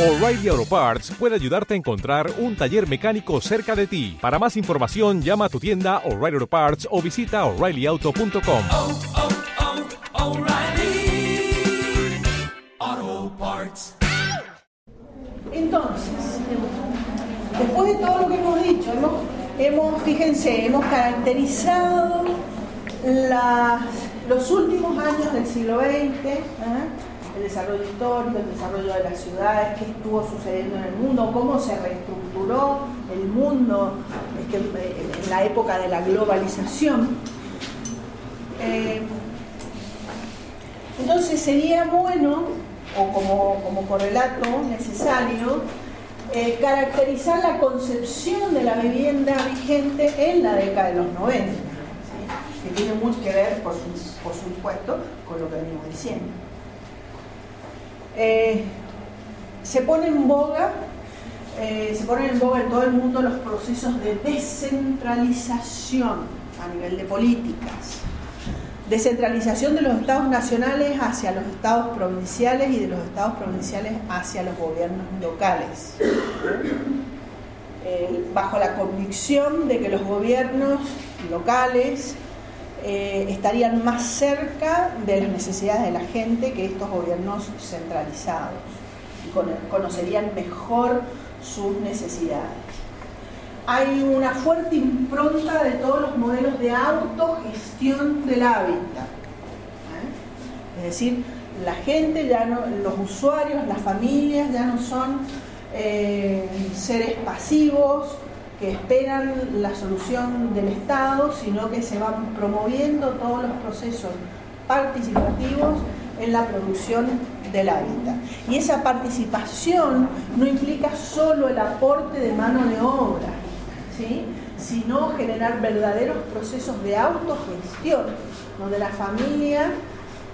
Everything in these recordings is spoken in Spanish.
O'Reilly Auto Parts puede ayudarte a encontrar un taller mecánico cerca de ti. Para más información, llama a tu tienda O'Reilly Auto Parts o visita oreillyauto.com. oh, oh, Parts. Entonces, después de todo lo que hemos dicho, hemos, hemos fíjense, hemos caracterizado las- los últimos años del siglo XX, ¿eh? El desarrollo histórico, el desarrollo de las ciudades, qué estuvo sucediendo en el mundo, cómo se reestructuró el mundo este, en la época de la globalización. Eh, entonces sería bueno, o como, como correlato necesario, eh, caracterizar la concepción de la vivienda vigente en la década de los 90, ¿sí? que tiene mucho que ver, por, por supuesto, con lo que venimos diciendo. Eh, se pone en boga, eh, se ponen en boga en todo el mundo los procesos de descentralización a nivel de políticas descentralización de los estados nacionales hacia los estados provinciales y de los estados provinciales hacia los gobiernos locales. Eh, bajo la convicción de que los gobiernos locales eh, estarían más cerca de las necesidades de la gente que estos gobiernos centralizados y cono- conocerían mejor sus necesidades hay una fuerte impronta de todos los modelos de autogestión del hábitat. ¿eh? Es decir, la gente, ya no, los usuarios, las familias ya no son eh, seres pasivos que esperan la solución del Estado, sino que se van promoviendo todos los procesos participativos en la producción del hábitat. Y esa participación no implica solo el aporte de mano de obra, ¿sí? sino generar verdaderos procesos de autogestión, donde la familia,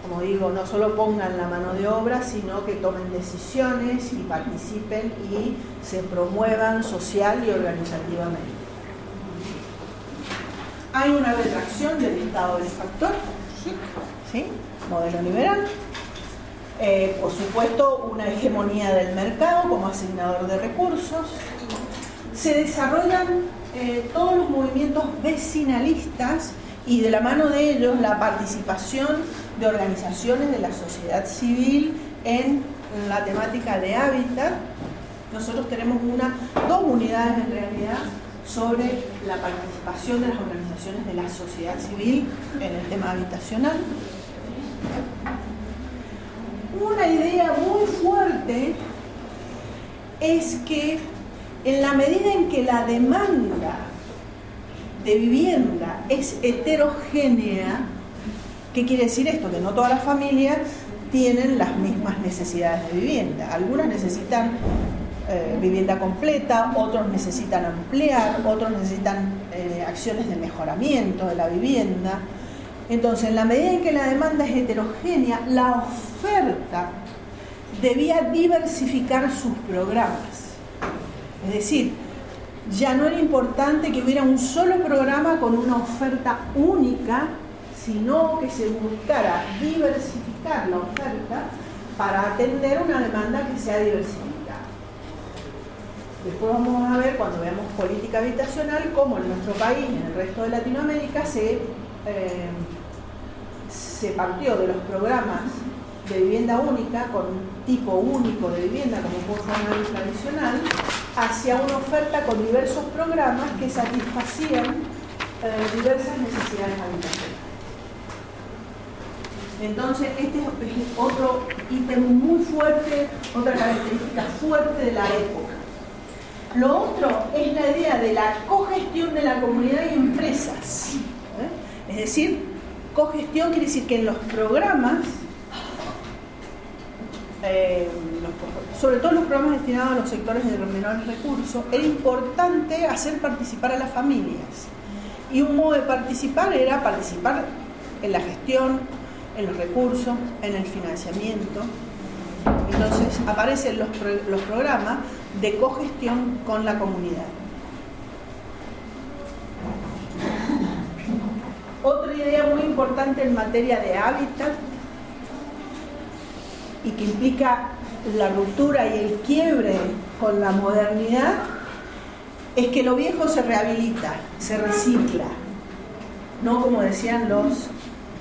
como digo, no solo pongan la mano de obra, sino que tomen decisiones y participen y se promuevan social y organizativamente. Hay una retracción del Estado benefactor, ¿sí? modelo liberal. Eh, por supuesto, una hegemonía del mercado como asignador de recursos. Se desarrollan eh, todos los movimientos vecinalistas y de la mano de ellos la participación de organizaciones de la sociedad civil en la temática de hábitat. Nosotros tenemos una, dos unidades en realidad sobre la participación de las organizaciones de la sociedad civil en el tema habitacional. Una idea muy fuerte es que en la medida en que la demanda de vivienda es heterogénea, ¿qué quiere decir esto? Que no todas las familias tienen las mismas necesidades de vivienda. Algunas necesitan eh, vivienda completa, otros necesitan ampliar, otros necesitan eh, acciones de mejoramiento de la vivienda. Entonces, en la medida en que la demanda es heterogénea, la oferta debía diversificar sus programas. Es decir, ya no era importante que hubiera un solo programa con una oferta única, sino que se buscara diversificar la oferta para atender una demanda que sea diversificada. Después vamos a ver, cuando veamos política habitacional, cómo en nuestro país y en el resto de Latinoamérica se, eh, se partió de los programas de vivienda única, con tipo único de vivienda como forma tradicional, hacia una oferta con diversos programas que satisfacían eh, diversas necesidades habitacionales. Entonces, este es otro ítem muy fuerte, otra característica fuerte de la época. Lo otro es la idea de la cogestión de la comunidad y empresas. ¿eh? Es decir, cogestión quiere decir que en los programas, eh, los- sobre todo los programas destinados a los sectores de menores recursos, era importante hacer participar a las familias. Y un modo de participar era participar en la gestión, en los recursos, en el financiamiento. Entonces aparecen los, los programas de cogestión con la comunidad. Otra idea muy importante en materia de hábitat y que implica la ruptura y el quiebre con la modernidad es que lo viejo se rehabilita, se recicla, no como decían los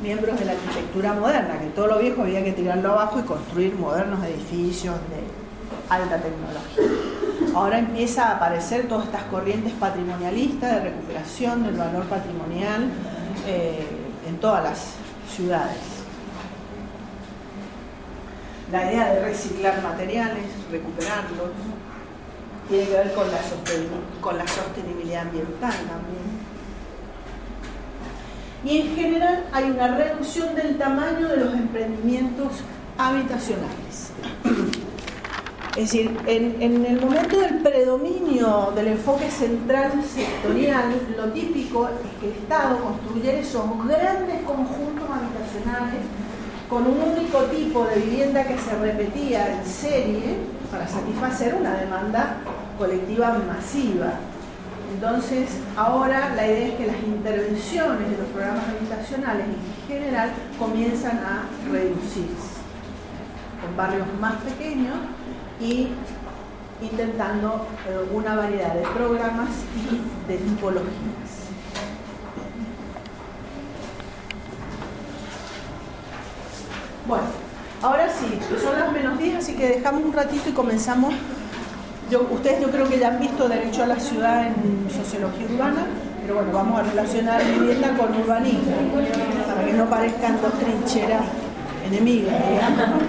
miembros de la arquitectura moderna, que todo lo viejo había que tirarlo abajo y construir modernos edificios de alta tecnología. Ahora empieza a aparecer todas estas corrientes patrimonialistas de recuperación del valor patrimonial eh, en todas las ciudades. La idea de reciclar materiales, recuperarlos, tiene que ver con la, sostenibilidad ambiental también. Y en general hay una reducción del tamaño de los emprendimientos habitacionales. Es decir, en, el momento del predominio del enfoque central sectorial, lo típico es que el Estado construyera esos grandes conjuntos habitacionales con un único tipo de vivienda que se repetía en serie para satisfacer una demanda colectiva masiva. Entonces, ahora la idea es que las intervenciones de los programas habitacionales en general comienzan a reducirse con barrios más pequeños y intentando una variedad de programas y de tipologías. Bueno, ahora sí, son las menos 10, así que dejamos un ratito y comenzamos. Yo, ustedes yo creo que ya han visto Derecho a la Ciudad en Sociología Urbana, pero bueno, vamos a relacionar vivienda con urbanismo, para que no parezcan dos trincheras enemigas, digamos.